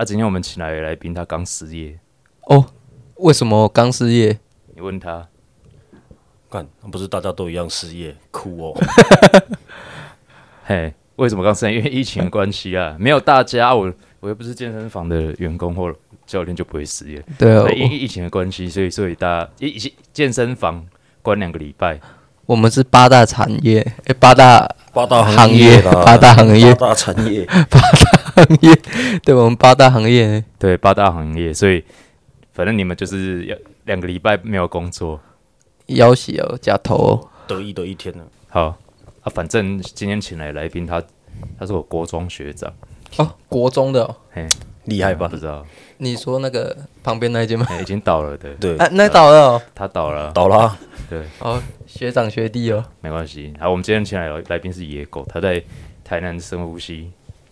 啊，今天我们请来的来宾，他刚失业，哦，为什么刚失业？你问他，干，不是大家都一样失业，哭哦。嘿，为什么刚失业？因为疫情的关系啊，没有大家，我我又不是健身房的员工或教练就不会失业。对啊，因为疫情的关系，所以所以大家一一健身房关两个礼拜，我们是八大产业，诶，八大八大行行业，八大行业八大产业，行业，对，我们八大行业，对八大行业，所以反正你们就是要两个礼拜没有工作。要挟哦，假头哦，得意的一天呢。好啊，反正今天请来的来宾，他他是我国中学长，哦，国中的哦，嘿，厉害吧？不？知道，你说那个旁边那一间吗？嘿 已经倒了的，对，啊，那倒了哦，他倒了，倒啦。对，哦，学长学弟哦，没关系。好，我们今天请来的来宾是野狗，他在台南深呼吸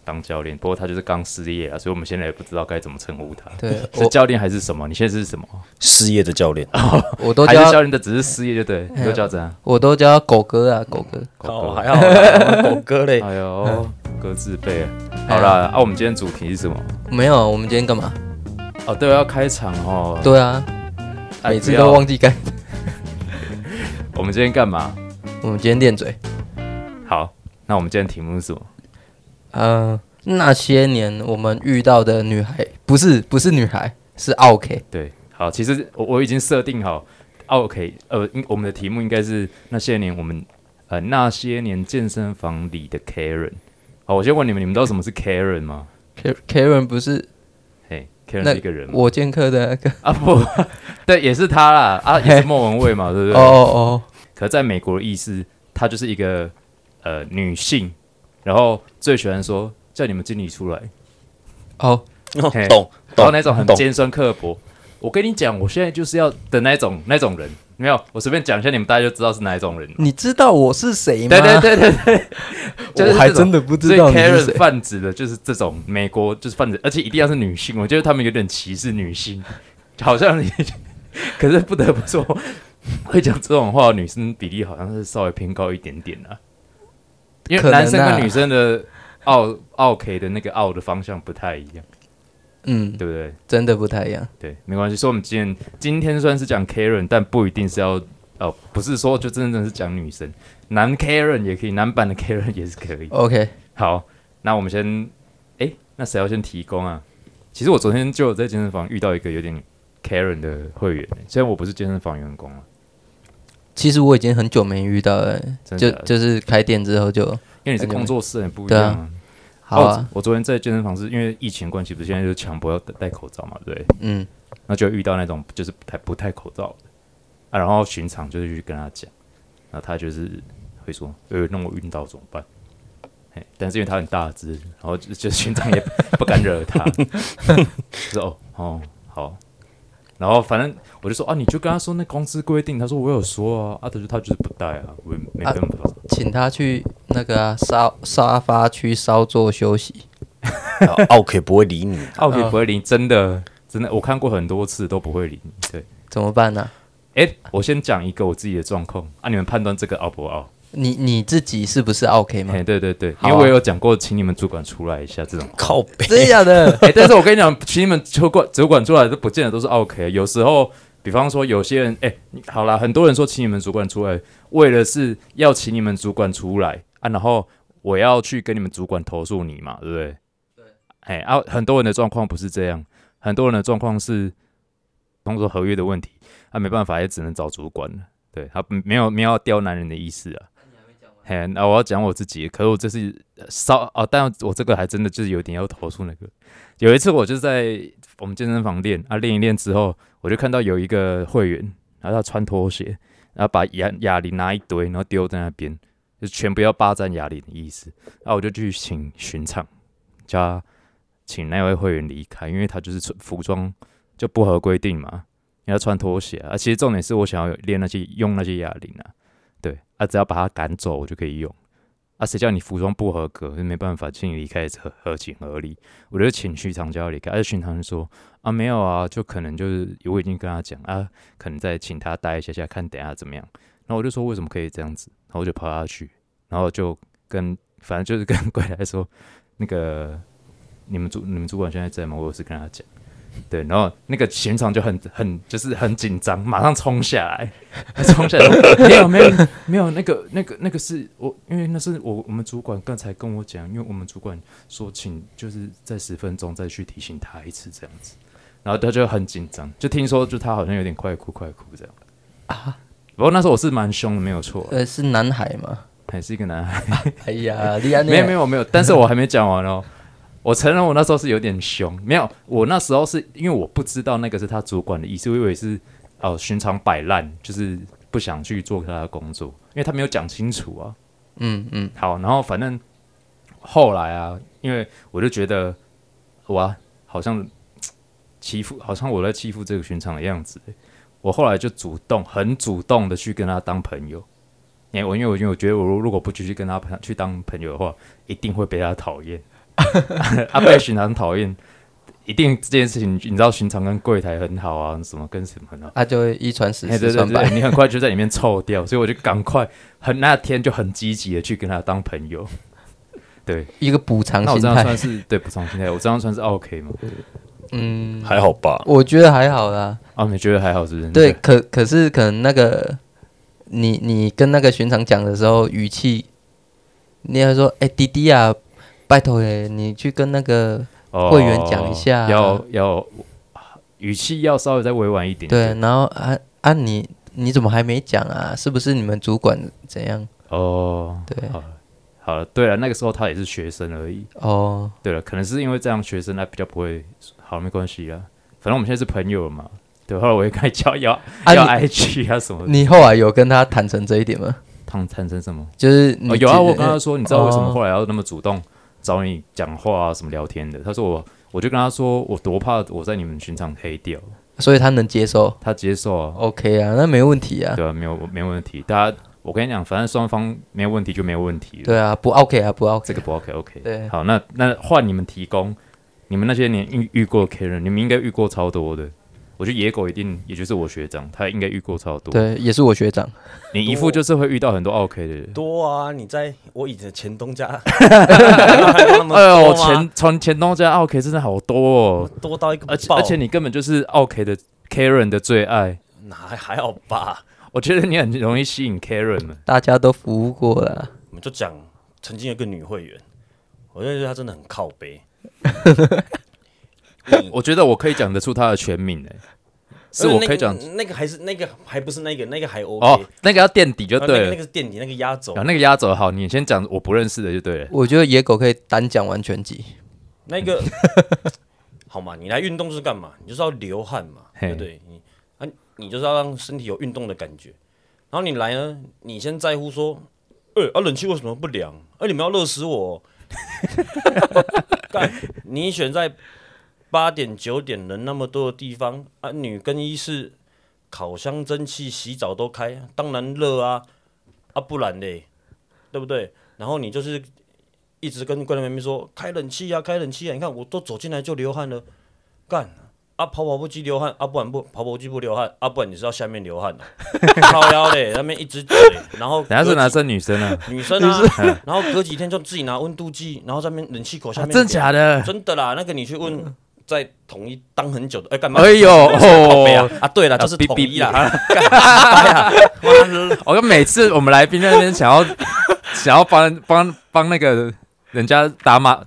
当教练，不过他就是刚失业啊，所以我们现在也不知道该怎么称呼他，对 是教练还是什么？你现在是什么？失业的教练，我都叫他，还是教练的，只是失业就对，你都叫怎样？我都叫狗哥啊，狗哥，狗狗哦，还好，狗哥嘞。哎呦，哥自备啊。好啦，啊，我们今天主题是什么？没有，我们今天干嘛？哦，对，要开场哦。对啊，每次都忘记干。我们今天干嘛？我们今天练嘴，好，那我们今天题目是什么？嗯，那些年我们遇到的女孩，不是不是女孩，是 OK。对，好，其实我我已经设定好，OK，呃，我们的题目应该是那些年我们呃那些年健身房里的 Karen。好，我先问你们，你们知道什么是 Karen 吗 Karen 不是嘿，Karen 是一个人吗？我剑客的那个？啊不，对，也是他啦，啊也是莫文蔚嘛，对不哦对？哦可是在美国的意思，她就是一个呃女性，然后最喜欢说叫你们经理出来，哦。哦，嘿。懂懂然后那种很懂。尖酸刻薄。我跟你讲，我现在就是要的那种那种人，没有，我随便讲一下，你们大家就知道是哪一种人。你知道我是谁吗？对对对对对，就是我还这种。真的不知所以道你是 Karen 谁。泛指的就是这种美国就是泛指，而且一定要是女性，我觉得他们有点歧视女性，好像你，可是不得不说，会讲这种话的女生比例好像是稍微偏高一点点啊，因为男生跟女生的奥奥 K 的那个奥的方向不太一样，嗯，对不对？真的不太一样。对，没关系。所以我们今天今天虽然是讲 Karen，但不一定是要哦，不是说就真正是讲女生，男 Karen 也可以，男版的 Karen 也是可以。OK，好，那我们先，哎，那谁要先提供啊？其实我昨天就有在健身房遇到一个有点 Karen 的会员，虽然我不是健身房员工啊，其实我已经很久没遇到了，就就是开店之后就因为你是工作室，很不一样啊。好啊哦。我昨天在健身房是因为疫情关系，不是现在就强迫要戴戴口罩嘛，对？嗯，那就遇到那种就是不太不戴口罩的啊，然后巡场就是去跟他讲，然后他就是会说，呃，那我晕倒怎么办？嘿，但是因为他很大只，然后就就巡场也不敢惹他，就说哦哦好，然后反正我就说啊，你就跟他说那公司规定，他说我有说啊，啊，他就他就是不带啊，我也没办法，请他去那个啊沙沙发区稍作休息。奥 K 不会理你，奥 K 不会理，真的真的，我看过很多次都不会理你，对。怎么办呢、哎，我先讲一个我自己的状况啊，你们判断这个奥不傲？你你自己是不是 OK 吗？哎，对对对，啊因为我有讲过，请你们主管出来一下这种。靠背。真的假的？哎，但是我跟你讲，请你们主管主管出来都不见得都是 OK，有时候，比方说有些人，哎，好啦，很多人说请你们主管出来，为了是要请你们主管出来啊，然后我要去跟你们主管投诉你嘛，对不对？对。哎啊，很多人的状况不是这样，很多人的状况是工作合约的问题，啊、没办法，也只能找主管了。对他没有没有要刁难人的意思啊。嘿，那我要讲我自己，可是我这是稍哦，但我这个还真的就是有点要投诉那个。有一次我就在我们健身房练啊，练一练之后，我就看到有一个会员，然后他穿拖鞋，然后把哑哑铃拿一堆，然后丢在那边，就全部要霸占哑铃的意思。那我就去请巡场，叫请那位会员离开，因为他就是穿服装就不合规定嘛，你要穿拖鞋啊。其实重点是我想要练那些用那些哑铃啊，对啊，只要把他赶走，我就可以用。啊，谁叫你服装不合格，就没办法，请你离开合合情合理。我就请徐长叫他离开，而巡场就说啊没有啊，就可能就是我已经跟他讲啊，可能再请他待一下下，看等下怎么样。然后我就说为什么可以这样子，然后我就跑下去，然后就跟反正就是跟 柜台说那个你们主你们主管现在在吗？我有事跟他讲。对，然后那个现场就很很就是很紧张，马上冲下来，冲下来，没有没有 没有，那个那个那个是我，因为那是我我们主管刚才跟我讲，因为我们主管说请就是在十分钟再去提醒他一次这样子，然后他就很紧张，就听说就他好像有点快哭快哭这样啊。不过那时候我是蛮凶的，没有错，呃，是男孩吗？还是一个男孩。哎呀，厉害！没有没有没有，但是我还没讲完哦。我承认我那时候是有点凶，没有，我那时候是因为我不知道那个是他主管的意思，我以为是哦寻常摆烂，就是不想去做他的工作，因为他没有讲清楚啊。嗯嗯，好，然后反正后来啊，因为我就觉得我好像欺负，好像我在欺负这个寻常的样子，我后来就主动很主动的去跟他当朋友。因为我因为我因为我觉得我如果不继续跟他去当朋友的话，一定会被他讨厌。阿被寻常讨厌，一定这件事情，你知道寻常跟柜台很好啊，什么跟什么很好？他就会一传十，十传百，你很快就在里面臭掉，所以我就赶快很那天就很积极的去跟他当朋友。对，一个补偿心态，算是对补偿心态。我这样算是 OK 吗？嗯，还好吧？我觉得还好啦。啊，你觉得还好是不是？对，可可是可能那个你你跟那个寻常讲的时候语气，你要说哎弟弟啊。拜托诶，你去跟那个会员讲一下，要要语气要稍微再委婉一点。对，然后啊啊，你你怎么还没讲啊？是不是你们主管怎样？哦，对，好了，对了，那个时候他也是学生而已。哦，对了，可能是因为这样学生他比较不会，好没关系啊，反正我们现在是朋友嘛。对，后来我也开始教要要 IG 啊什么。你后来有跟他坦诚这一点吗？坦坦诚什么？就是有啊，我跟他说，你知道为什么后来要那么主动？找你讲话啊，什么聊天的？他说我，我就跟他说，我多怕我在你们寻常黑掉，所以他能接受，他接受啊，OK 啊，那没问题啊，对啊，没有没问题。大家，我跟你讲，反正双方没有问题就没有问题，对啊，不 OK 啊，不 OK，这个不 OK，OK，对，好，那那换你们提供，你们那些年遇遇过 K 人，你们应该遇过超多的。我觉得野狗一定，也就是我学长，他应该遇过超多。对，也是我学长。你姨父就是会遇到很多 OK 的人。多啊！你在我以前前东家，哎呦，前从前东家 OK 真的好多哦，多到一个，而且而且你根本就是 OK 的 Karen 的最爱。那还还好吧？我觉得你很容易吸引 Karen 们。大家都服务过了。我们就讲曾经有个女会员，我觉得她真的很靠背。我觉得我可以讲得出他的全名诶，是我可以讲那个还是那个还不是那个那个还 OK 哦，那个要垫底就对了，那个是垫底，那个压轴，那个压轴好，你先讲我不认识的就对了。我觉得野狗可以单讲完全集，那个 好嘛，你来运动是干嘛？你就是要流汗嘛，对不对？你啊，你就是要让身体有运动的感觉。然后你来呢，你先在乎说，呃，啊，冷气为什么不凉？哎，你们要热死我！干，你选在。八点九点人那么多的地方啊，女更衣室烤箱蒸汽洗澡都开，当然热啊啊不然嘞，对不对？然后你就是一直跟柜台妹妹说开冷气啊，开冷气啊！你看我都走进来就流汗了，干啊跑跑步机流汗啊，不然不跑跑步机不流汗啊，不然你是要下面流汗的，靠腰嘞，那边一直嘴，然后人家是男生女生啊，女生啊，然后隔几天就自己拿温度计，然后在那边冷气口下面，真假的？真的啦，那个你去问。在统一当很久的，哎，干嘛？哎呦，哦啊，对了，就是统一啦。我跟每次我们来宾那边想要想要帮帮帮那个人家打码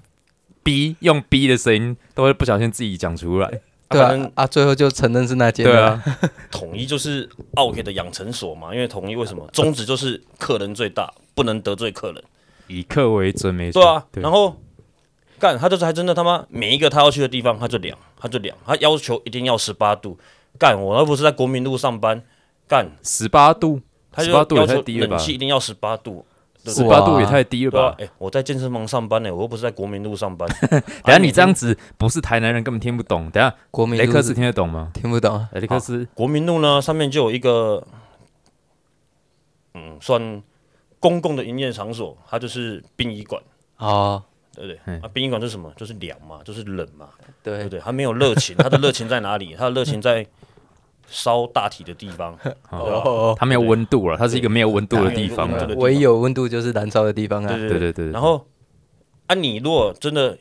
B 用 B 的声音，都会不小心自己讲出来。对啊，啊，最后就承认是那间。对啊，统一就是 OK 的养成所嘛，因为统一为什么宗旨就是客人最大，不能得罪客人，以客为尊，没错。对啊，然后。干，他就是还真的他妈每一个他要去的地方，他就量，他就量，他要求一定要十八度。干，我又不是在国民路上班，干十八度，十八度也太低了吧？冷气一定要十八度，十八度也太低了吧？哎，我在健身房上班呢，我又不是在国民路上班。等下你这样子不是台南人根本听不懂。等下国民雷克斯听得懂吗？听不懂。雷克斯国民路呢，上面就有一个，嗯，算公共的营业场所，它就是殡仪馆啊。对不对？啊，殡仪馆是什么？就是凉嘛，就是冷嘛，对不对？他没有热情，他的热情在哪里？他的热情在烧大体的地方，哦，它没有温度了，它是一个没有温度的地方了。唯一有温度就是燃烧的地方啊！对对对对。然后，啊，你如果真的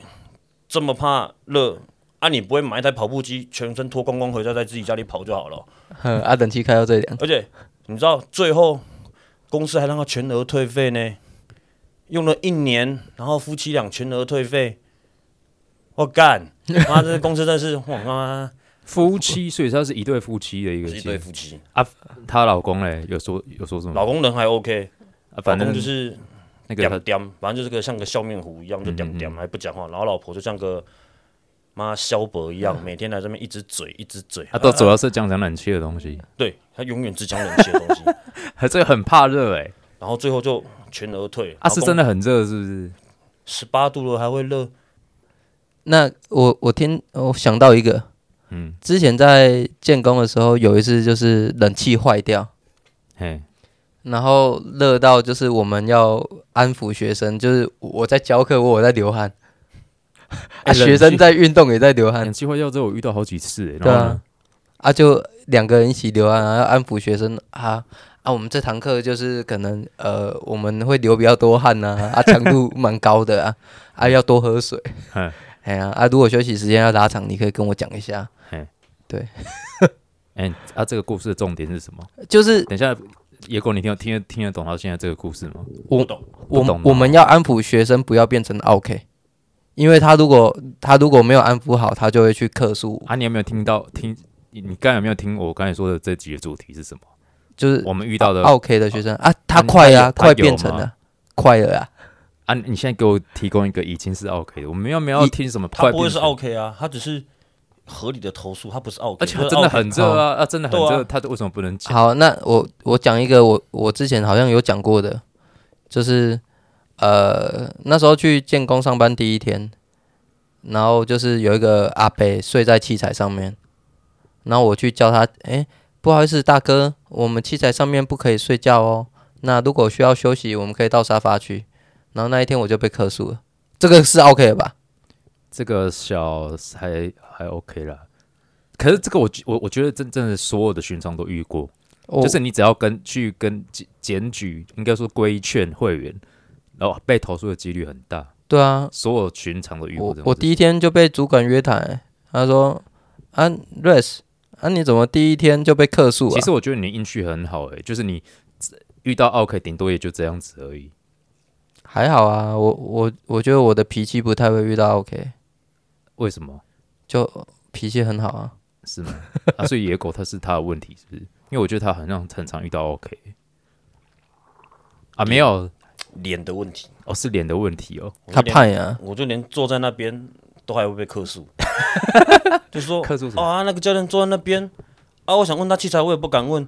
这么怕热啊，你不会买一台跑步机，全身脱光光回家在自己家里跑就好了。哼啊，冷气开到最凉，而且你知道最后公司还让他全额退费呢，用了一年，然后夫妻俩全额退费，我干，妈这公司真是我妈夫妻，所以他是一对夫妻的一个是一对。夫妻。啊，她老公嘞有说有说什么？老公人还 OK，啊反正就是那个他点点，反正就是个像个笑面虎一样，就点嗯点还不讲话，然后老婆就像个妈萧伯一样，每天来这边一直嘴一直嘴，他都主要是讲讲冷气的东西，对他永远只讲冷气的东西，还 这个很怕热哎。然后最后就全额退，啊，是真的的很热是不是？十八度了还会热，那我我听我想到一个，嗯，之前在建工的时候，有一次就是冷气坏掉，嘿，然后热到就是我们要安抚学生，就是我在教课，我有在流汗，啊，学生在运动也在流汗。冷，气坏掉之后我遇到好几次哎。对啊。啊，就两个人一起流汗，然后安抚学生啊啊，我们这堂课就是可能呃我们会流比较多汗呐、啊，强度蛮高的啊，啊要多喝水嗯，哎呀啊，如果休息时间要拉长，你可以跟我讲一下，对 哎啊，这个故事的重点是什么？就是等一下，野狗，你听得听得听得懂他现在这个故事吗？我懂，我懂我们要安抚学生，不要变成 OK，因为他如果他如果没有安抚好，他就会去克诉，啊，你有没有听到听？你你刚才有没有听我刚才说的这几个主题是什么？就是我们遇到的 OK 的学生啊，他啊快啊，快变成了快了啊，啊，你现在给我提供一个已经是 OK 的，我们要没有要听什么快他不会是 OK 啊，他只是合理的投诉，他不是 OK，而且就是真的很热啊，啊，真的很热，他为什么不能讲？好，那我我讲一个我我之前好像有讲过的，就是呃那时候去建工上班第一天，然后就是有一个阿伯睡在器材上面，然后我去叫他，哎，不好意思，大哥，我们器材上面不可以睡觉哦。那如果需要休息，我们可以到沙发去。然后那一天我就被克诉了，这个是 OK 的吧？这个小还还 OK 啦。可是这个我觉我我觉得真正的所有的巡场都遇过，我就是你只要跟去跟检检举，应该说规劝会员，然后被投诉的几率很大。对啊，所有寻常都遇过我这种事我第一天就被主管约谈、欸他说：“啊，Res，啊你怎么第一天就被客诉啊？”其实我觉得你运气很好诶、就是你遇到 OK 顶多也就这样子而已。还好啊，我我我觉得我的脾气不太会遇到 OK，为什么？就脾气很好啊。是吗？啊，所以野狗它是他的问题，是不是？因为我觉得他好像很常遇到 OK 啊，没有脸的问题，哦，是脸的问题哦。他我就连怕呀，我就连坐在那边都还会被客诉，就说客诉什么啊，那个教练坐在那边啊，我想问他器材，我也不敢问，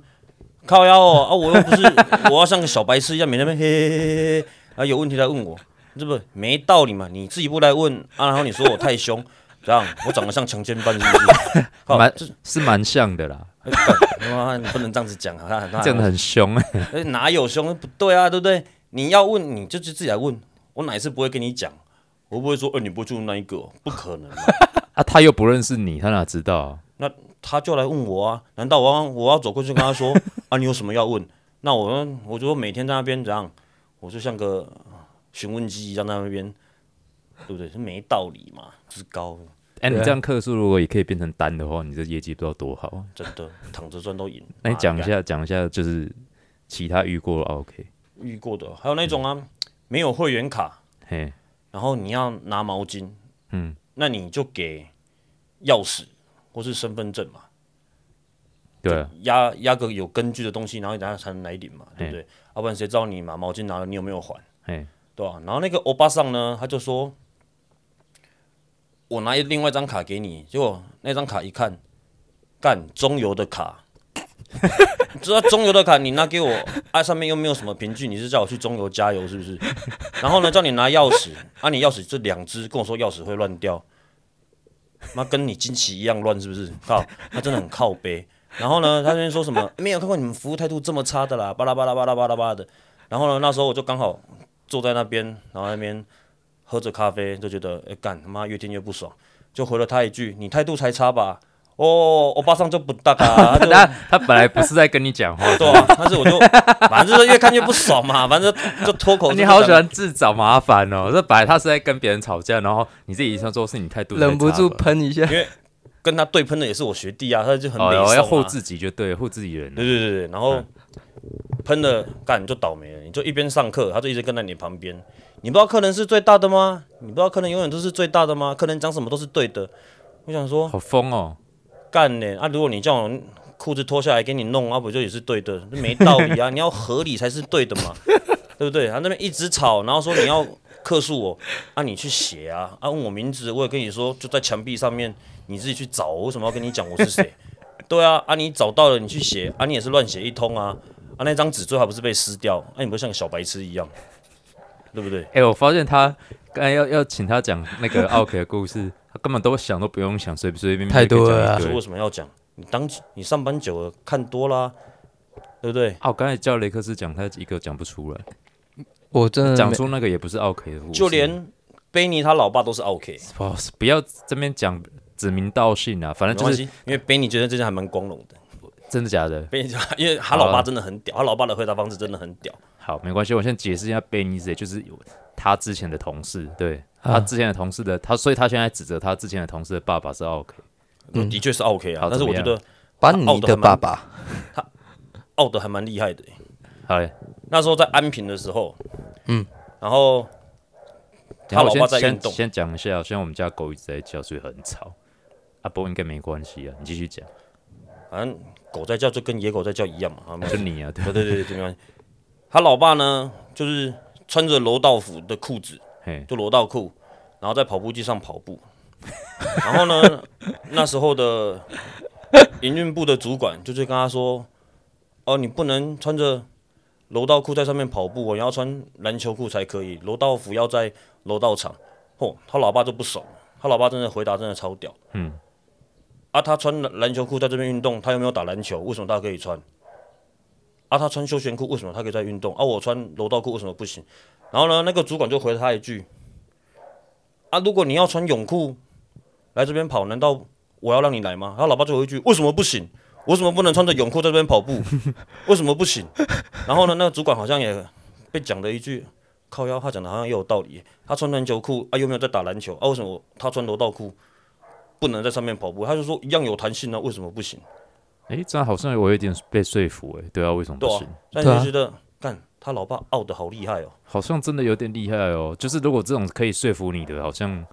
靠腰哦啊，我又不是 我要像个小白痴一样，每天在那边嘿嘿嘿嘿嘿啊，有问题来问我，这不没道理嘛？你自己不来问啊，然后你说我太凶，这样我长得像强奸犯是不是？靠 蛮这是蛮像的啦，哎干妈你不能这样子讲啊！那讲的很凶哎、哎，哪有凶？不对啊，对不对？你要问，你就自己来问。我哪一次不会跟你讲？我不会说，哎、你不会就那一个哦、不可能嘛。啊，他又不认识你，他哪知道啊？他就来问我啊，难道我要我要走过去跟他说 啊，你有什么要问？那我我就每天在那边怎样，我就像个询问机一样在那边，对不对？是没道理嘛，就是高，哎、你这样客数如果也可以变成单的话，你这业绩不知道多好。真的躺着赚都赢。那你讲一下，讲一下，就是其他遇过的 OK，遇过的，还有那种啊，没有会员卡，嘿，然后你要拿毛巾，嗯，那你就给钥匙或是身份证嘛，对。啊，压压个有根据的东西，然后大家才能来领嘛，对不对？要不然谁知道你把毛巾拿了，你有没有还？对吧、然后那个欧巴桑呢，他就说，我拿另外一张卡给你，结果那张卡一看，干中油的卡，你知道中油的卡你拿给我，啊上面又没有什么凭据，你是叫我去中油加油是不是？然后呢，叫你拿钥匙，啊你钥匙这两只，跟我说钥匙会乱掉，妈跟你惊奇一样乱是不是？靠，他真的很靠背。然后呢，他那边说什么没有看过你们服务态度这么差的啦，巴拉巴拉巴拉巴拉巴拉的。然后呢，那时候我就刚好坐在那边，然后那边喝着咖啡，就觉得哎干他妈越听越不爽，就回了他一句：“你态度才差吧？”哦，欧巴桑就不大啊，他就他他本来不是在跟你讲话，对啊，但是我就反正就是越看越不爽嘛，反正就就脱口。你好喜欢自找麻烦哦！这本来他是在跟别人吵架，然后你自己想做事，你态度忍不住喷一下因。为跟他对喷的也是我学弟啊，他就很哦，累、啊要护。自己就对，护自己人。对对对对，然后嗯喷了干你就倒霉了，你就一边上课，他就一直跟在你旁边。你不知道客人是最大的吗？你不知道客人永远都是最大的吗？客人讲什么都是对的。我想说好疯哦！干呢啊！如果你叫我裤子脱下来给你弄，啊不就也是对的？这没道理啊！你要合理才是对的嘛，对不对？他那边一直吵，然后说你要克诉我，啊你去写啊，啊问我名字，我也跟你说就在墙壁上面，你自己去找，我为什么要跟你讲我是谁？对啊，啊你找到了你去写，啊你也是乱写一通啊，啊那张纸最后还不是被撕掉，啊你不会像个小白痴一样，对不对？哎、我发现他刚才要要请他讲那个奥克的故事，他根本都想都不用想，随随便便太多了为什么要讲？你当你上班久了看多啦、对不对？啊，我刚才叫雷克斯讲，他一个讲不出来，我真的讲出那个也不是 OK 的故事，就连贝尼他老爸都是 OK。不不要这边讲指名道姓啊，反正就是因为贝尼觉得这件还蛮光荣的。真的假的。贝尼，因为他老爸真的很屌，他老爸的回答方式真的很屌。好，没关系，我先解释一下贝尼谁，就是有他之前的同事，对、啊他之前的同事的他，所以他现在指责他之前的同事的爸爸是 OK，。嗯，的确是 OK 啊但是我觉得把你的爸爸奥德还蛮厉害的欸。好嘞，那时候在安平的时候，嗯，然后他老爸在先运动先先讲一下，现在我们家狗一直在叫，所以很吵。啊，不过应该没关系啊，你继续讲，反正狗在叫就跟野狗在叫一样嘛。就你啊，对，对对对对，没关系。他老爸呢，就是穿着柔道服的裤子，嘿，就柔道裤，然后在跑步机上跑步。然后呢，那时候的营运部的主管就是跟他说：“哦，你不能穿着楼道裤在上面跑步哦，你要穿篮球裤才可以。楼道服要在楼道场。”嚯，他老爸就不爽，他老爸真的回答真的超屌。嗯。啊，他穿篮篮球裤在这边运动，他又没有打篮球？为什么他可以穿？啊，他穿休闲裤，为什么他可以在运动？啊，我穿楼道裤为什么不行？然后呢，那个主管就回了他一句：啊，如果你要穿泳裤来这边跑，难道我要让你来吗？他老爸就回一句：为什么不行？为什么不能穿着泳裤在这边跑步？为什么不行？然后呢，那个主管好像也被讲了一句：靠腰，他讲的好像也有道理。他穿篮球裤啊，又没有在打篮球啊，为什么他穿柔道裤不能在上面跑步？他就说一样有弹性啊，为什么不行？哎、这样好像我有点被说服、哎，对啊，为什么不对啊行？但对啊你就觉得，干他老爸傲的好厉害哦。好像真的有点厉害哦。就是如果这种可以说服你的，好像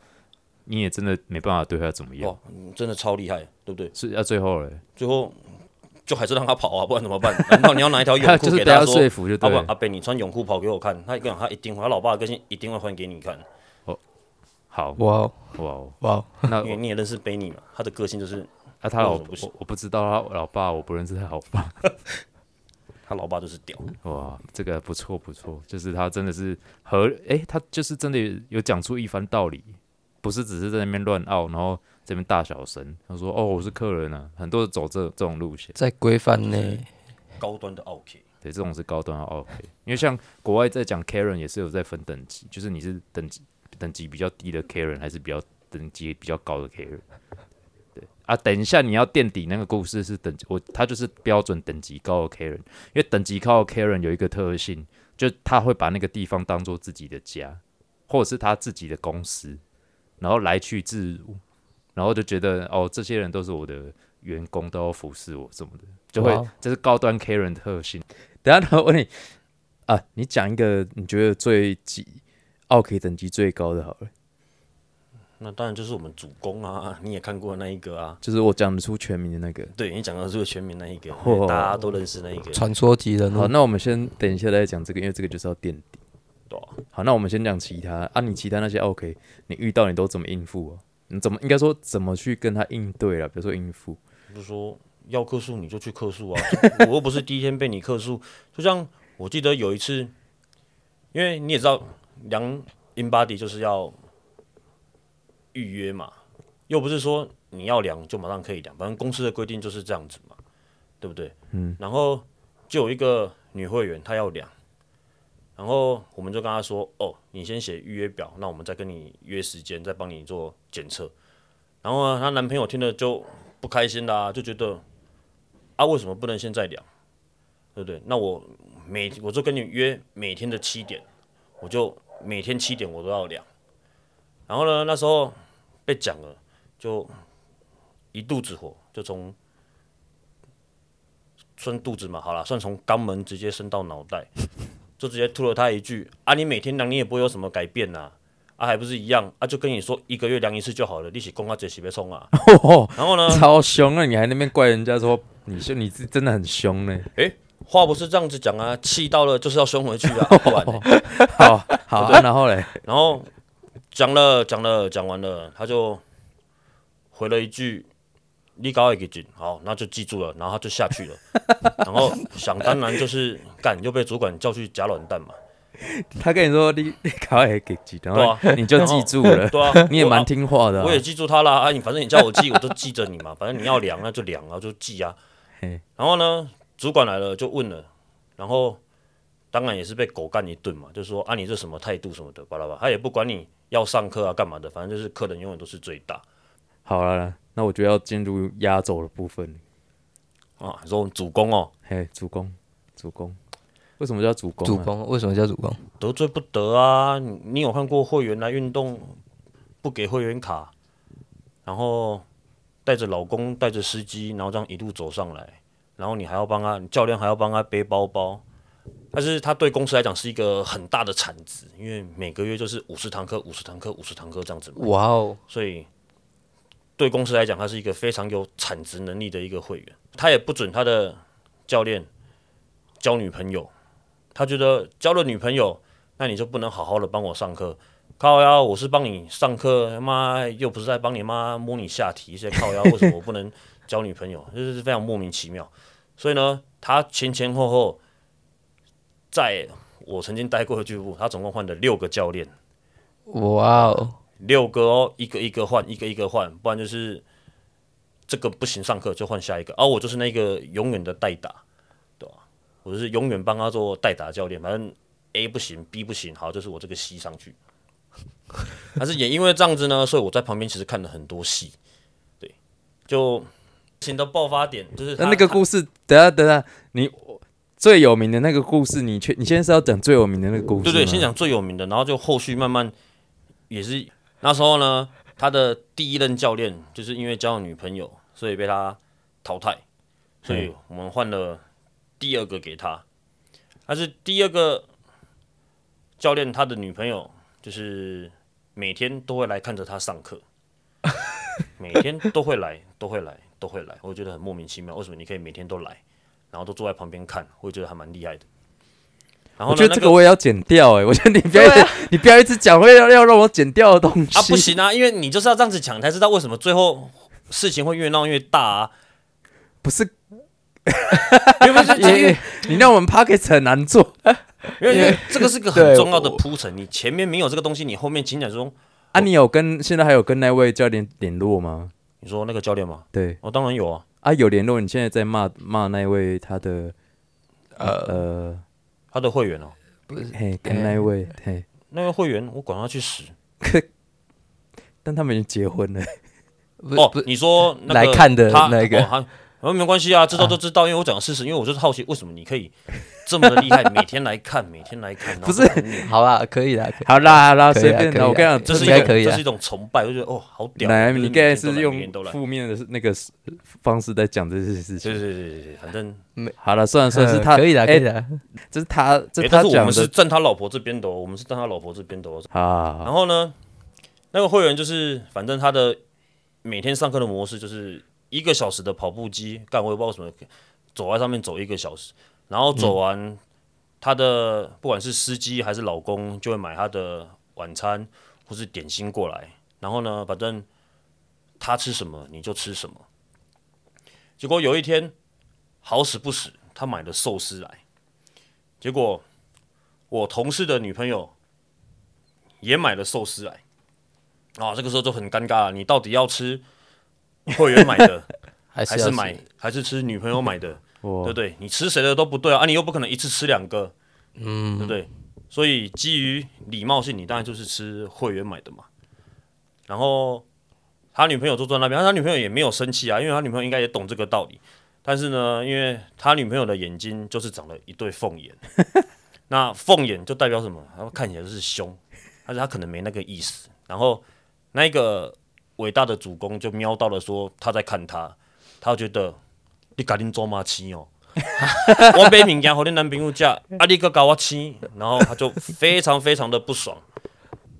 你也真的没办法对他怎么样。哇，嗯真的超厉害，对不对？是啊，最后嘞，最后就还是让他跑啊，不然怎么办？难道你要拿一条泳裤就是被他说？说服就对阿贝，你穿泳裤跑给我看，他讲他一定会，他老爸的个性一定会还给你看，好，哇哦哇哦，哇哦，那 因为你也认识贝尼嘛，他的个性就是啊，他老我我不知道他老爸，我不认识他老爸。他老爸就是屌，哇，这个不错不错，就是他真的是和诶，他就是真的有讲出一番道理，不是只是在那边乱傲，然后这边大小声。他说：“哦，我是客人啊，很多人走这这种路线，在规范内，高端的 OK，对，这种是高端的 OK。因为像国外在讲 Karen 也是有在分等级，就是你是等级等级比较低的 Karen，还是比较等级比较高的 Karen。对啊，等一下你要垫底那个故事是等我，他就是标准等级高的 Karen，因为等级高的 Karen 有一个特性，就他会把那个地方当做自己的家，或者是他自己的公司，然后来去自如，然后就觉得哦，这些人都是我的员工，都要服侍我什么的，就会这是高端 Karen 的特性。等一下我问你啊，你讲一个你觉得最级奥 K 等级最高的好了，那当然就是我们主攻啊，你也看过那一个啊，就是我讲得出全名的那个。对你讲的是个全名那一个，嚯大家都认识那一个，传说级人好，物，那我们先等一下再讲这个，因为这个就是要垫底。对啊好，那我们先讲其他啊，你其他那些 OK，你遇到你都怎么应付啊？你怎么应该说怎么去跟他应对啊？比如说应付，就说要克数你就去克数啊，我又不是第一天被你克数。就像我记得有一次，因为你也知道量 in body 就是要预约嘛，又不是说你要量就马上可以量，反正公司的规定就是这样子嘛，对不对？嗯。然后就有一个女会员她要量，然后我们就跟她说：“哦，你先写预约表，那我们再跟你约时间，再帮你做检测。”然后呢，她男朋友听了就不开心啦、就觉得啊，为什么不能现在量？对不对？那我每我就跟你约每天的七点，我就每天七点我都要量。然后呢，那时候被讲了，就一肚子火，就从算肚子嘛，好了，算从肛门直接伸到脑袋，就直接吐了他一句啊，你每天量你也不会有什么改变呐、啊，还不是一样啊，就跟你说一个月量一次就好了，你起公啊这洗别冲啊。然后呢，超凶啊，你还那边怪人家说你说，你是真的很凶呢。话不是这样子讲啊，气到了就是要凶回去啊，不然呢好 好、啊，然后嘞，然后讲了讲了讲完了，他就回了一句：“你搞一个劲，好，那就记住了。”然后他就下去了。然后想当然就是干，又被主管叫去夹卵蛋嘛。他跟你说你你搞也给记，然后对啊你就记住了，对啊，你也蛮听话的啊、我也记住他啦。啊，你反正你叫我记，我就记着你嘛。反正你要量那就量啊，就记啊。然后呢，主管来了就问了，然后当然也是被狗干一顿嘛，就是说啊你这什么态度什么的，巴拉巴拉，他也不管你要上课啊干嘛的，反正就是客人永远都是最大好了，那我就要进入压轴的部分。啊。你说主攻哦，嘿，主攻，主攻，为什么叫主攻、啊？主攻为什么叫主攻？得罪不得啊！你你有看过会员来运动不给会员卡，然后带着老公带着司机，然后这样一路走上来，然后你还要帮他教练还要帮他背包包，但是他对公司来讲是一个很大的产值，因为每个月就是五十堂课、五十堂课、五十堂课这样子，哇哦，所以对公司来讲，他是一个非常有产值能力的一个会员。他也不准他的教练交女朋友，他觉得交了女朋友，那你就不能好好的帮我上课。靠腰，我是帮你上课，他妈又不是在帮你妈摸你下体，一些靠腰，为什么我不能交女朋友？就是非常莫名其妙。所以呢，他前前后后，在我曾经待过的俱乐部，他总共换了六个教练。哇哦，六个哦，一个一个换，一个一个换，不然就是这个不行上课就换下一个。而、我就是那个永远的代打，对吧？我就是永远帮他做代打教练，反正 A 不行，B 不行，好，就是我这个 C 上去。但是也因为这样子呢，所以我在旁边其实看了很多戏，对，就情的爆发点就是那那个故事，等下等下，你最有名的那个故事，你确你现在是要讲最有名的那个故事？对对，先讲最有名的，然后就后续慢慢也是那时候呢，他的第一任教练就是因为交了女朋友，所以被他淘汰，所以我们换了第二个给他。但是第二个教练他的女朋友就是每天都会来看着他上课，每天都会来，都会来，都会来，我觉得很莫名其妙，为什么你可以每天都来，然后都坐在旁边看，我觉得还蛮厉害的。然后，我觉得这个我也要剪掉哎、我觉得你不要 你不要一直讲会要要让我剪掉的东西啊，不，行啊，因为你就是要这样子讲，才知道为什么最后事情会越闹越大啊。不是，因为这因为你让我们 p o c k e t 很难做因为这个是个很重要的铺陈，你前面没有这个东西，你后面情感中，啊。你有跟现在还有跟那位教练联络吗？你说那个教练吗？对哦，当然有啊，啊，有联络。你现在在骂骂那位他的呃，呃，他的会员哦，不是，嘿，跟那位嘿，那位会员我管他去死。但他们已经结婚了。哦你说那个来看的他那个哦他哦，没关系啊，知道都知道，因为我讲的事实，因为我就是好奇，为什么你可以这么的厉害，每天来看，每天来看，不是好啦，可以啦，以好啦好啦，随便我跟你讲，这是一种应该可以啊这是一种崇拜，我觉得哦，好屌。来，你刚才每天都来每是用负面的那个方式在讲这些事情。对对对对对，反正好了，算了算了，是他呃可以的，可哎以的。这是他，这是他讲但是我们是。站他老婆这边的、哦，我们是站他老婆这边的、哦。好好好然后呢，那个会员就是，反正他的每天上课的模式就是一个小时的跑步机，干我也不知道什么走在上面走一个小时，然后走完他的不管是司机还是老公就会买他的晚餐或是点心过来，然后呢，反正他吃什么你就吃什么。结果有一天好死不死，他买了寿司来，结果我同事的女朋友也买了寿司来，啊，这个时候就很尴尬了，你到底要吃会员买的，还是还是买，还是吃女朋友买的，对不对？你吃谁的都不对啊，啊，你又不可能一次吃两个，嗯，对不对？所以基于礼貌性，你当然就是吃会员买的嘛。然后他女朋友就坐在那边，他女朋友也没有生气啊，因为他女朋友应该也懂这个道理。但是呢，因为他女朋友的眼睛就是长了一对凤眼，那凤眼就代表什么？然后看起来就是凶，但是他可能没那个意思。然后那个伟大的主公就瞄到了，说他在看他，他觉得你赶紧做马亲哦。我买物件和你男朋友吃，啊，你个搞我亲，然后他就非常非常的不爽，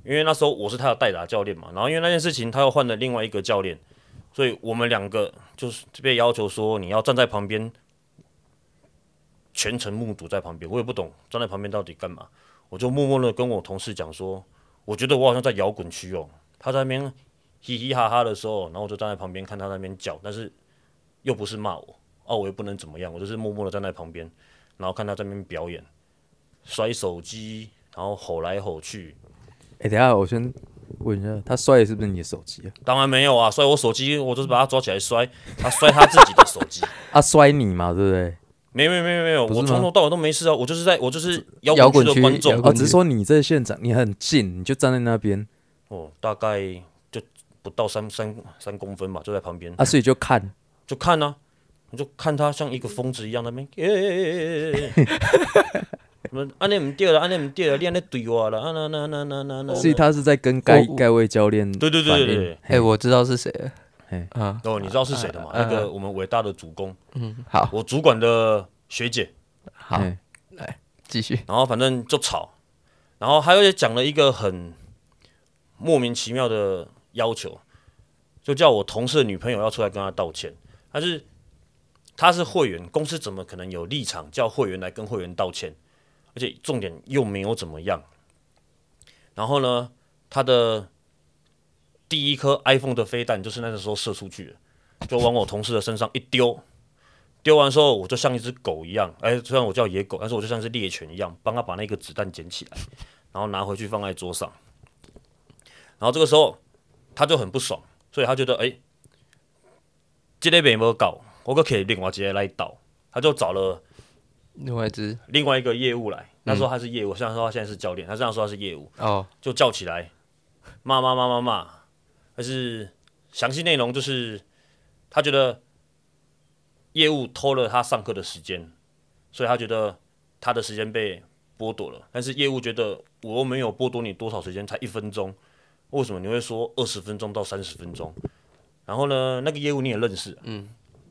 因为那时候我是他的代打教练嘛，然后因为那件事情他又换了另外一个教练，所以我们两个就是被要求说你要站在旁边，全程目睹在旁边，我也不懂站在旁边到底干嘛，我就默默的跟我同事讲说，我觉得我好像在摇滚区哦，他在那边嘻嘻哈哈的时候，然后我就站在旁边看他那边叫，但是又不是骂我。哦，我又不能怎么样，我就是默默的站在旁边，然后看他在那边表演，摔手机，然后吼来吼去。哎，等下我先问一下，他摔的是不是你的手机啊？当然没有啊，摔我手机，我就是把他抓起来摔，他摔他自己的手机。他 摔你嘛，对不对？没有没有没有没有，我从头到尾都没事啊，我就是在我就是摇滚区的观众。哦，只是说你在现场，你很近，你就站在那边。哦，大概就不到三三三公分吧，就在旁边。啊，所以就看，就看呢。你就看他像一个疯子一样那边，什么安尼唔对了，安尼唔对了，你安尼对我了，啊那那那那那那。所以他是在跟盖盖位教练对对对对对。哎，我知道是谁了。哎啊，哦，你知道是谁的吗？那个我们伟大的主公。嗯，好。我主管的学姐。好，来继续。然后反正就吵，然后还有也讲了一个很莫名其妙的要求，就叫我同事的女朋友要出来跟他道歉。他是他是会员，公司怎么可能有立场叫会员来跟会员道歉？而且重点又没有怎么样。然后呢，他的第一颗 iPhone 的飞弹就是那个时候射出去的，就往我同事的身上一丢。丢完之后，我就像一只狗一样，哎，虽然我叫野狗，但是我就像是猎犬一样，帮他把那个子弹捡起来，然后拿回去放在桌上。然后这个时候他就很不爽，所以他觉得，哎。这类没有搞，我可以另外直接来倒，他就找了另外一只另外一个业务来。那时候他是业务，虽然说他现在是教练，他这样说他是业务哦，就叫起来骂骂骂骂骂。但是详细内容就是他觉得业务偷了他上课的时间，所以他觉得他的时间被剥夺了。但是业务觉得我又没有剥夺你多少时间，才一分钟，为什么你会说二十分钟到三十分钟？然后呢，那个业务你也认识，嗯，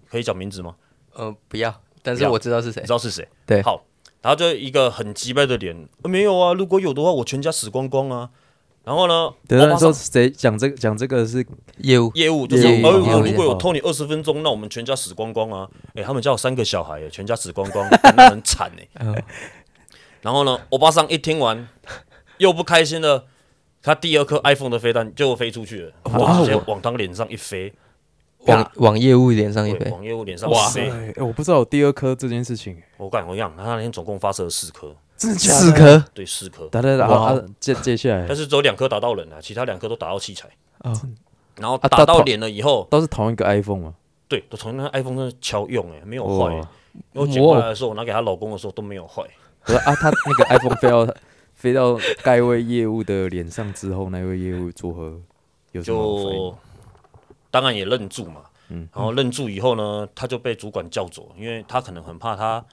可以讲名字吗？呃，不要，但是我知道是谁，知道是谁。对，好，然后就一个很急败的脸，没有啊，如果有的话，我全家死光光啊。然后呢，等下说谁讲这个讲这个是业务，业务就是，呃，如果有偷你二十分钟，那我们全家死光光啊。哎，他们家有三个小孩，全家死光光，很惨哎。然后呢，欧巴桑一听完，又不开心了。他第二颗 iPhone 的飞弹就飞出去了，直接往他脸上一飞，往往业务脸上一飞，往业务脸上飞。哎，我不知道有第二颗这件事情。我跟我一样，他那天总共发射了四颗真的假，四颗，对，四颗。打打打，接接下来，但是只有两颗打到人了，其他两颗都打到器材。啊，然后打到脸了以后，都是同一个 iPhone 吗？对，都同一个 iPhone 在敲用，哎，没有坏。我捡回来的时候，我拿给她老公的时候都没有坏。我说啊，他那个 iPhone 飞到。飞到该位业务的脸上之后，那位业务作何？有就当然也愣住嘛，嗯，然后愣住以后呢，他就被主管叫走，因为他可能很怕他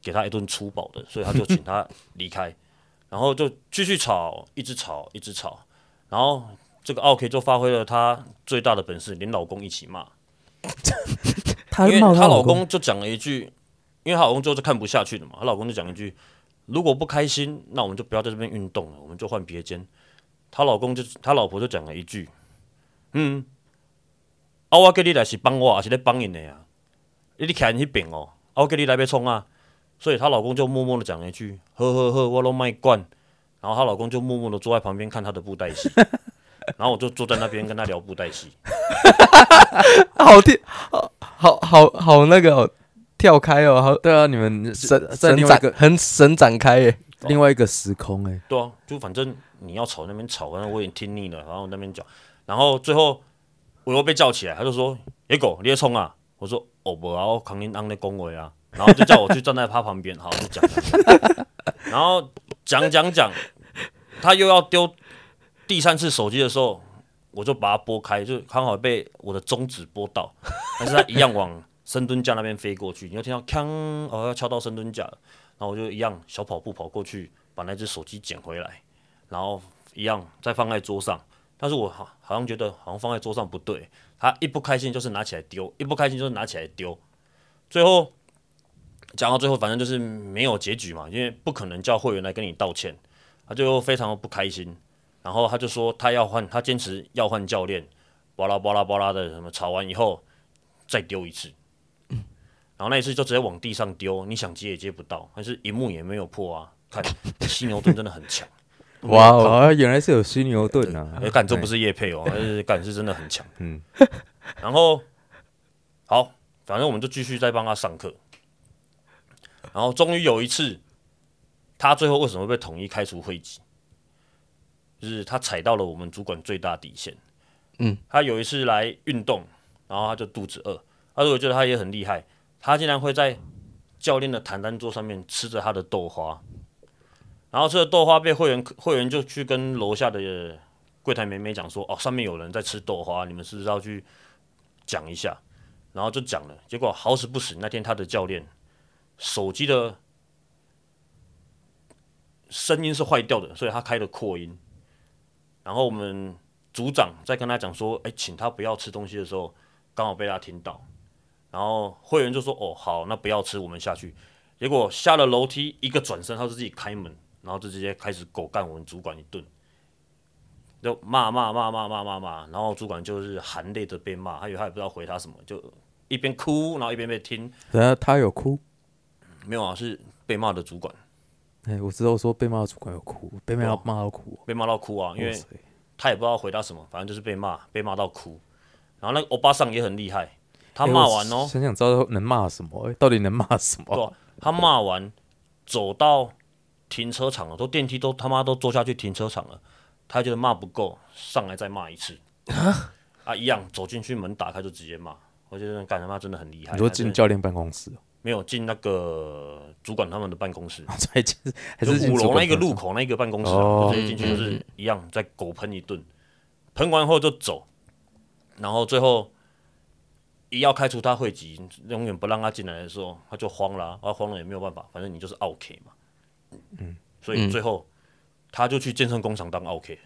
给他一顿粗暴的，所以他就请他离开，然后就继续吵，一直吵，一直吵，然后这个奥 K 就发挥了他最大的本事，连老公一起骂，因为她老公。就讲了一句，因为她老公就是看不下去的嘛，她老公就讲一句。如果不开心，那我们就不要在这边运动了，我们就换别间。她老公就她老婆就讲了一句：“嗯，啊，我叫你来是帮我，还是在帮你的呀？你看那边哦，我叫你来要冲啊。”所以她老公就默默的讲了一句：“呵呵呵，我都卖惯。”然后她老公就默默的坐在旁边看她的布袋戏，然后我就坐在那边跟她聊布袋戏。好听，好好好好那个。跳开哦，好，对啊，你们神神展很神展开耶，另外一个时空哎，对啊，就反正你要吵那边吵，反正我已经听腻了，然后那边讲，然后最后我又被叫起来，他就说：“野狗，你在冲啊！”我说：“哦不，然后扛林安的恭维啊，然后就叫我去站在他旁边，好就讲，然后讲讲讲，他又要丢第三次手机的时候，我就把它拨开，就刚好被我的中指拨到，但是他一样往深蹲架那边飞过去，你就听到锵，哦要敲到深蹲架了，然后我就一样小跑步跑过去，把那只手机捡回来，然后一样再放在桌上，但是我好好像觉得好像放在桌上不对，他一不开心就是拿起来丢，一不开心就是拿起来丢，最后讲到最后，反正就是没有结局嘛，因为不可能叫会员来跟你道歉，他就非常的不开心，然后他就说他要换，他坚持要换教练，巴拉巴拉巴拉的什么吵完以后再丢一次，然后那一次就直接往地上丢，你想接也接不到，但是荧幕也没有破啊，看犀牛盾真的很强，哇哦，啊，原来是有犀牛盾啊！哎，干这不是叶配哦，但是感是真的很强。嗯，然后好，反正我们就继续再帮他上课。然后终于有一次，他最后为什么被统一开除会籍？就是他踩到了我们主管最大底线。嗯，他有一次来运动，然后他就肚子饿，他说我觉得他也很厉害，他竟然会在教练的谈单桌上面吃着他的豆花。然后这个豆花被会员会员就去跟楼下的柜台妹妹讲说，哦，上面有人在吃豆花，你们是不是要去讲一下？然后就讲了，结果好死不死，那天他的教练手机的声音是坏掉的，所以他开了扩音。然后我们组长在跟他讲说，哎，请他不要吃东西的时候，刚好被他听到。然后会员就说，哦，好，那不要吃，我们下去。结果下了楼梯，一个转身，他就自己开门，然后就直接开始狗干我们主管一顿，就骂骂骂骂骂骂骂，然后主管就是含泪的被骂，他以为他也不知道回他什么，就一边哭，然后一边被听，然后他有哭，没有啊，是被骂的主管。哎，我知道说被骂的主管有哭，被骂到哭，被骂到哭啊，因为他也不知道回答什么，反正就是被骂，被骂到哭。然后那个欧巴桑也很厉害，他哎骂完哦，想想知道能骂什么，哎到底能骂什么？对啊他骂完走到停车场了，都电梯都他妈都坐下去停车场了，他觉得骂不够，上来再骂一次，啊，一样走进去门打开就直接骂，我觉得干他妈真的很厉害。你说进教练办公室哦，没有进那个主管他们的办公室，才进还是五楼那个路口那个办公室、啊，哦直接进去就是一样再狗喷一顿，喷完后就走，然后最后一要开除他会籍，永远不让他进来的时候，他就慌了、啊，啊慌了也没有办法，反正你就是 OK 嘛，嗯，所以最后他就去健身工厂当 OK，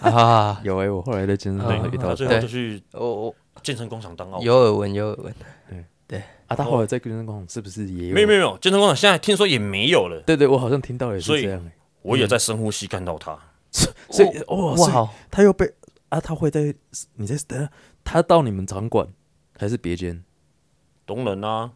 啊，有哎，我后来在健身对房，遇到他最后就去我我健身工厂当 OK。有耳闻有耳闻，对。对。啊，他后来在健身工厂是不是也有？没有没有没有，健身工厂现在听说也没有了，对对，我好像听到也是所以这样哎，我也在深呼吸看到他，所以哦，所以哇，他又被啊，他会在你在等下他到你们场馆还是别间东人啊，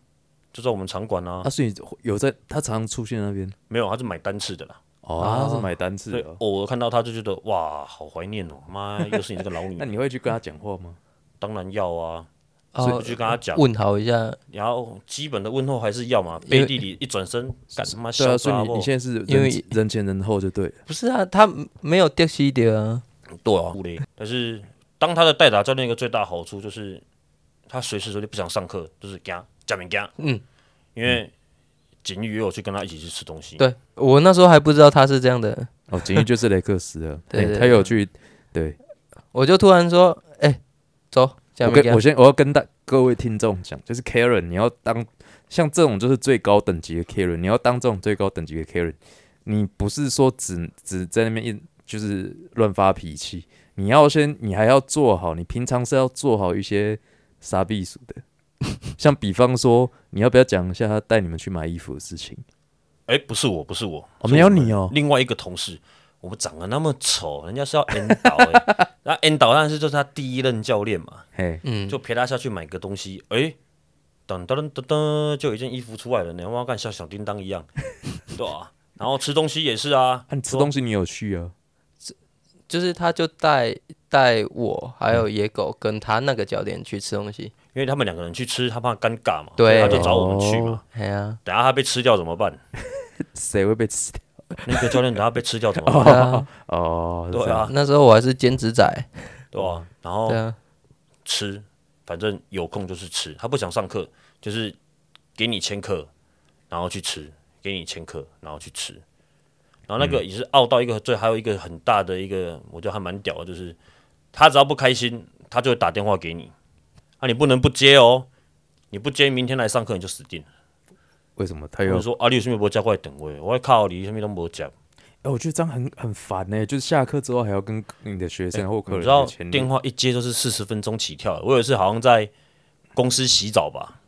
就在我们场馆啊啊？，所以有在他常常出现那边没有，他是买单次的啦。哦，他是买单次对的哦。，偶尔看到他就觉得哇，好怀念哦，妈，又是你这个老女那人。你会去跟他讲话吗？当然要啊，哦所以去跟他讲，问好一下，然后基本的问候还是要嘛。因为背地里一转身，干他妈对啊，所以笑！你你现在是因为人人前人后就对了。不是啊，他没有掉西的啊，对啊，但是当他的代打教练一个最大好处就是，他随时随地不想上课，就是干加面干，嗯，因为景宇也有去跟他一起去吃东西。对我那时候还不知道他是这样的，哦，锦衣就是雷克斯了，对他有去对。我就突然说，哎，走，这样我跟我先我要跟大各位听众讲，就是 Karen，你要当像这种就是最高等级的 Karen，你要当这种最高等级的 Karen，你不是说只只在那边一就是乱发脾气，你要先你还要做好，你平常是要做好一些杀避暑的，像比方说你要不要讲一下他带你们去买衣服的事情？哎，不是我，不是我，哦没有你哦。另外一个同事，我们长得那么丑，人家是要 N 导哎，那 N 导但是就是他第一任教练嘛，嘿，嗯，就陪他下去买个东西，哎，噔噔噔噔，就有一件衣服出来了呢，我看像小叮当一样，对啊，然后吃东西也是啊，啊、你吃东西你有去啊？就是他就带带我还有野狗跟他那个教练去吃东西，因为他们两个人去吃，他怕尴尬嘛，对他就找我们去嘛。哎呀，等下他被吃掉怎么办？谁会被吃掉？那个教练等下被吃掉怎么办？对啊，哦，对啊，那时候我还是兼职仔，对啊，然后吃，反正有空就是吃。他不想上课，就是给你签课，然后去吃，给你签课，然后去吃。然后那个也是傲到一个最，还有一个很大的一个，我觉得还蛮屌的，就是他只要不开心，他就会打电话给你，啊，你不能不接哦，你不接，明天来上课你就死定了。为什么他又有？说啊，你有什么无加过来等我？我靠，你什么都无讲。哎，我觉得这样很很烦呢，就是下课之后还要跟你的学生或客人你知道电话一接就是四十分钟起跳。我有一次好像在公司洗澡吧，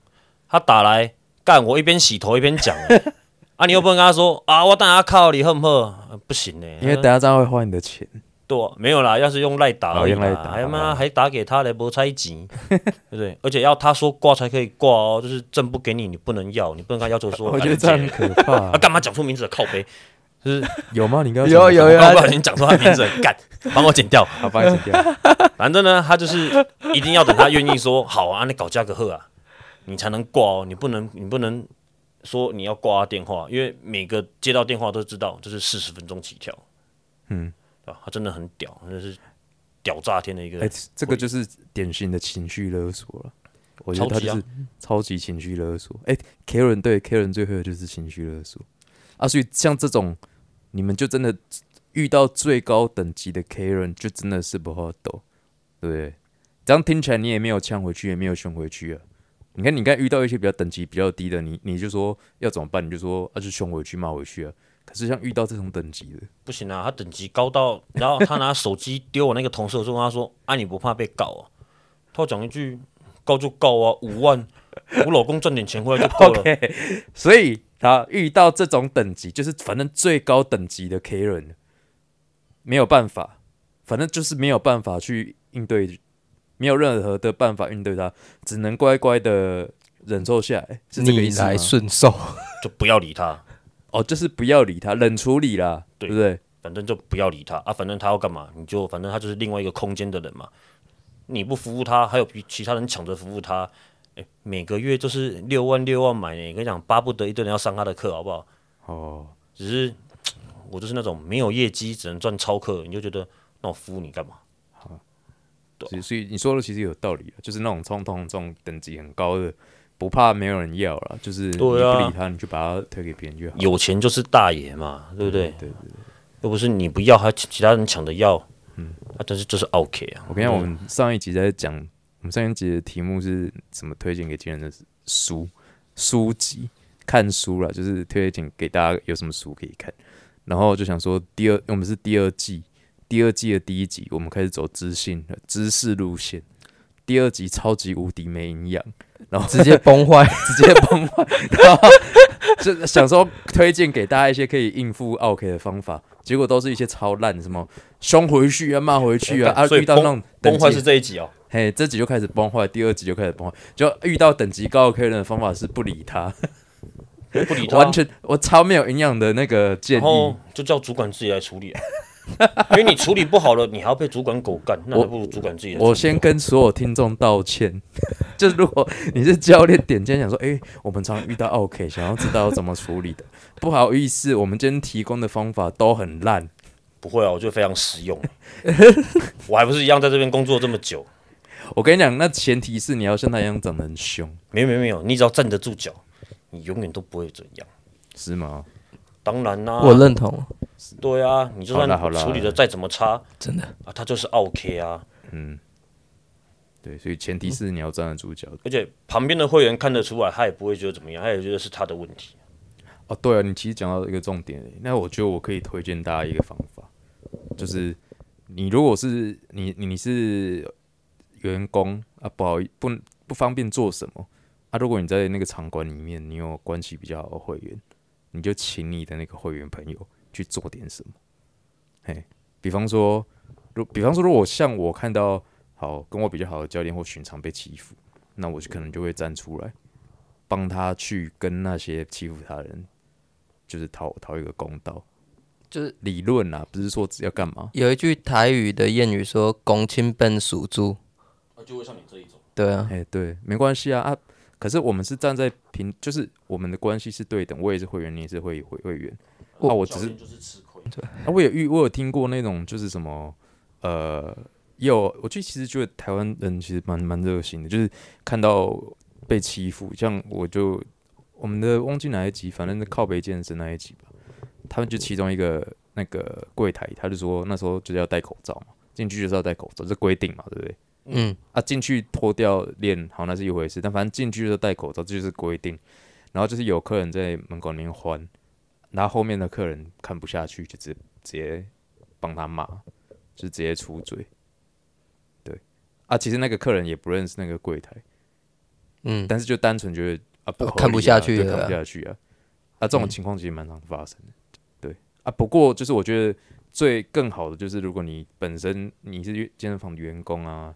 他打来干，我一边洗头一边讲、欸，啊，你又不能跟他说啊，我等下靠你，恨不好？呃不行呢、因为等下这样会花你的钱。对啊、没有啦，要是用赖打而已啦，哦用赖打还妈还打给他来不拆钱，对不对？而且要他说挂才可以挂哦，就是证不给你，你不能要，你不能跟他要求说，我觉得这样很可怕 啊，。干嘛讲出名字的靠背？就是有吗？你刚刚有有有我不小心讲出他名字了，干，帮我剪掉。好，帮你剪掉。反正呢，他就是一定要等他愿意说好啊，你搞价格贺啊，你才能挂哦，你不能你不能说你要挂他电话，因为每个接到电话都知道这是四十分钟起跳，嗯，对吧？他真的很屌，真的是屌炸天的一个哎、这个就是典型的情绪勒索了。我觉得他就是超级情绪勒索。哎、k a r e n 对 Karen 最会的就是情绪勒索啊，所以像这种，你们就真的遇到最高等级的 Karen，就真的是不好斗，对不对？这样听起来你也没有呛回去，也没有凶回去啊。你看，你看遇到一些比较等级比较低的，你你就说要怎么办？你就说啊，就凶回去骂回去啊。可是像遇到这种等级的，不行啊，他等级高到，然后他拿手机丢我那个同事，我就跟他说：“啊，你不怕被告啊？”他讲一句：“告就告啊，五万，我老公赚点钱回来就够了。OK，所以他遇到这种等级，就是反正最高等级的 Karen，没有办法，反正就是没有办法去应对，没有任何的办法应对他，只能乖乖的忍受下来，是这个意思吗逆来？顺受。就不要理他，哦，就是不要理他，冷处理啦，对对不对？反正就不要理他啊，反正他要干嘛，你就反正他就是另外一个空间的人嘛。你不服务他，还有比其他人抢着服务他，哎、每个月就是六万六万买呢。跟你讲，巴不得一堆人要上他的课，好不好？哦，只是我就是那种没有业绩，只能赚超课，你就觉得那我服务你干嘛？所以所以你说的其实有道理啊，就是那种冲动这种等级很高的，不怕没有人要了，就是你不理他，你就把他推给别人就好。有钱就是大爷嘛，对不对？对对对。又不是你不要，还其他人抢着要，嗯，啊，但是就是 OK 啊。我跟你讲，我们上一集在讲，我们上一集的题目是什么？推荐给别人的书书籍，看书了，就是推荐给大家有什么书可以看。然后就想说，第二我们是第二季，第二季的第一集，我们开始走知性的知识路线。第二集超级无敌没营养，然后直接崩坏。直接崩坏，然后就想说推荐给大家一些可以应付 OK 的方法，结果都是一些超烂的，什么凶回去啊、骂回去啊，啊遇到那种崩坏是这一集哦。嘿，这集就开始崩坏，第二集就开始崩坏，就遇到等级高 OK 人的方法是不理他，不理他，完全我超没有营养的那个建议。就叫主管自己来处理啊。因为你处理不好了，你还要被主管狗干，那还不如主管自己。我先跟所有听众道歉，就是如果你是教练点今天想说，诶，我们常遇到 OK，想要知道怎么处理的，不好意思，我们今天提供的方法都很烂。不会啊，我觉得非常实用。我还不是一样在这边工作这么久？我跟你讲，那前提是你要像他一样长得很凶，没有没有没有，你只要站得住脚，你永远都不会怎样。是吗？当然啦、我认同，对啊，你就算处理的再怎么差真的。啊，他就是 OK 啊。嗯，对，所以前提是你要站得住脚。而且旁边的会员看得出来，他也不会觉得怎么样，他也觉得是他的问题。哦，对啊，你其实讲到一个重点，那我觉得我可以推荐大家一个方法，就是你如果是你你你是员工啊，不好意不不方便做什么啊，如果你在那个场馆里面，你有关系比较好的会员，你就请你的那个会员朋友去做点什么，嘿，比方说，如比方说，如果像我看到好跟我比较好的教练或寻常被欺负，那我就可能就会站出来。帮他去跟那些欺负他的人，就是讨讨一个公道，就是理论啦，不是说要干嘛。有一句台语的谚语说“公亲笨属猪就会像你这一种，”，对啊，哎、对，没关系啊啊！可是我们是站在平，就是我们的关系是对等，我也是会员，你也是会会会员。啊，我只是就是吃亏。啊，我也遇我有听过那种就是什么呃，有我就其实觉得台湾人其实蛮蛮热心的，就是看到被欺负，像我就我们的忘记哪一集，反正是靠北健身那一集吧，他们就其中一个那个柜台，他就说那时候就是要戴口罩嘛，进去就是要戴口罩，这规定嘛，对不对？嗯，啊，进去脱掉练好那是一回事，但反正进去就戴口罩，这就是规定。然后就是有客人在门口里面欢，然后后面的客人看不下去，就直接直接帮他骂，就直接出嘴。对，啊，其实那个客人也不认识那个柜台，嗯，但是就单纯觉得啊不啊看不下去了。看不下去啊。啊，这种情况其实蛮常发生的。对。啊，不过就是我觉得最更好的就是，如果你本身你是健身房的员工啊，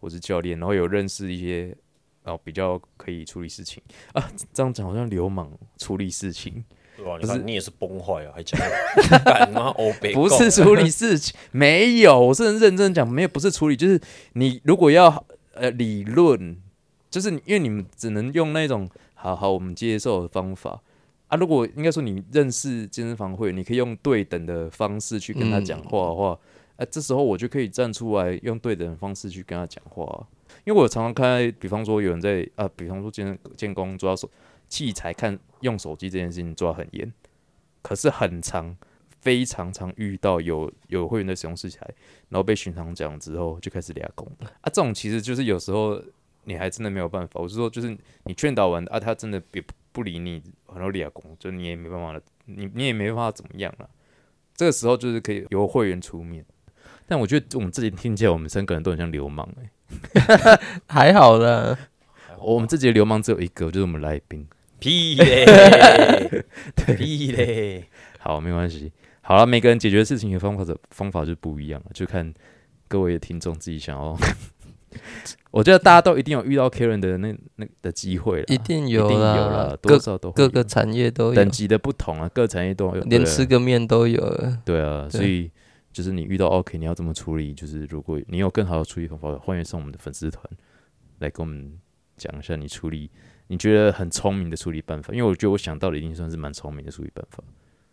或是教练，然后有认识一些哦比较可以处理事情。啊，这样讲好像流氓处理事情，对吧？你不是看你也是崩坏啊，还讲 干妈欧北不是处理事情，没有，我是很认真讲，没有不是处理，就是你如果要呃理论，就是因为你们只能用那种好好我们接受的方法啊。如果应该说你认识健身房会，你可以用对等的方式去跟他讲话的话，哎、这时候我就可以站出来用对等的方式去跟他讲话啊、因为我常常看，比方说有人在啊，比方说健健工抓手器材看用手机这件事情抓很严，可是很长。非常常遇到有有会员的使用器材，然后被巡堂讲之后就开始俩拱啊，这种其实就是有时候你还真的没有办法。我是说，就是你劝导完啊，他真的别不理你，然后俩拱，就你也没办法了，你你也没办法怎么样了。这个时候就是可以由会员出面，但我觉得我们自己听起来，我们三个人都很像流氓哎、还好啦，我们自己的流氓只有一个，就是我们来宾。屁嘞，屁嘞，好，没关系。好了，每个人解决事情的方法的方法就不一样了，就看各位的听众自己想要。我觉得大家都一定有遇到 Karen 的那那的机会了，一定一定有有啦了，，多各少都各个产业都有等，级的不同啊，各产业都有，连吃个面都有了。对啊，对所以就是你遇到 OK，你要怎么处理？就是如果你有更好的处理方法，欢迎上我们的粉丝团来跟我们讲一下你处理你觉得很聪明的处理办法。因为我觉得我想到的已经算是蛮聪明的处理办法，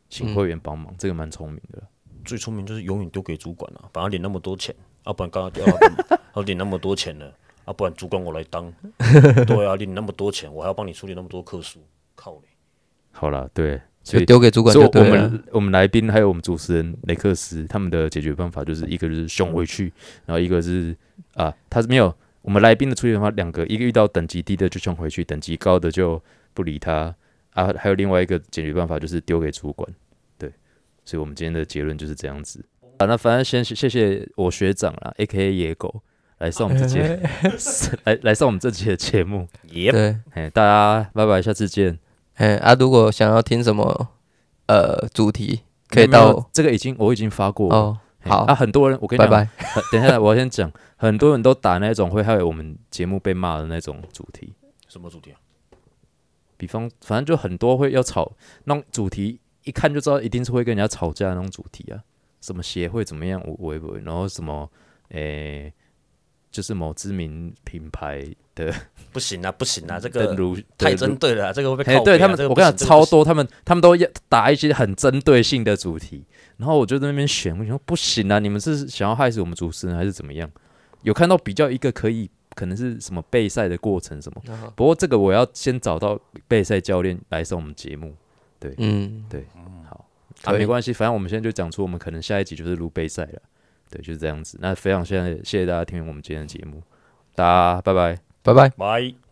请嗯会员帮忙，这个蛮聪明的了。最聪明就是永远丢给主管啊，反正领那么多钱，啊，不然刚刚要 他要领那么多钱呢，啊，不然主管我来当，对啊，领那么多钱，我还要帮你处理那么多客诉，靠嘞，好啦，对，所以就丢给主管所以我就对了。们我们来宾还有我们主持人雷克斯，他们的解决办法就是一个就是凶回去，然后一个是啊，他是没有我们来宾的处理方法两个，一个遇到等级低的就冲回去，等级高的就不理他啊，还有另外一个解决办法就是丢给主管，对，所以我们今天的结论就是这样子啊。那反正先谢谢我学长啦，A K A 野狗来上我们这节 来来上我们这期的节目，耶，对，哎，大家拜拜，下次见。哎啊，如果想要听什么呃主题，可以到这个已经我已经发过。好那啊，，很多人我跟你讲，拜拜。等一下，我要先讲，很多人都打那种会害我们节目被骂的那种主题，什么主题啊？比方反正就很多会要吵那种主题，一看就知道一定是会跟人家吵架的那种主题啊，什么协会怎么样，我我也不会，然后什么诶、就是某知名品牌的 不行啊，不行啊，这个太针对了啊，这个会被对他们，这个我跟你讲超多，他们他们都要打一些很针对性的主题，然后我就在那边选，我想说不行啊，你们是想要害死我们主持人还是怎么样？有看到比较一个可以可能是什么备赛的过程什么，不过这个我要先找到备赛教练来上我们节目。对嗯，对，好，啊没关系，反正我们现在就讲出我们可能下一集就是录备赛了，对，就是这样子。那非常谢谢谢谢大家听我们今天的节目，大家拜拜。拜拜。拜。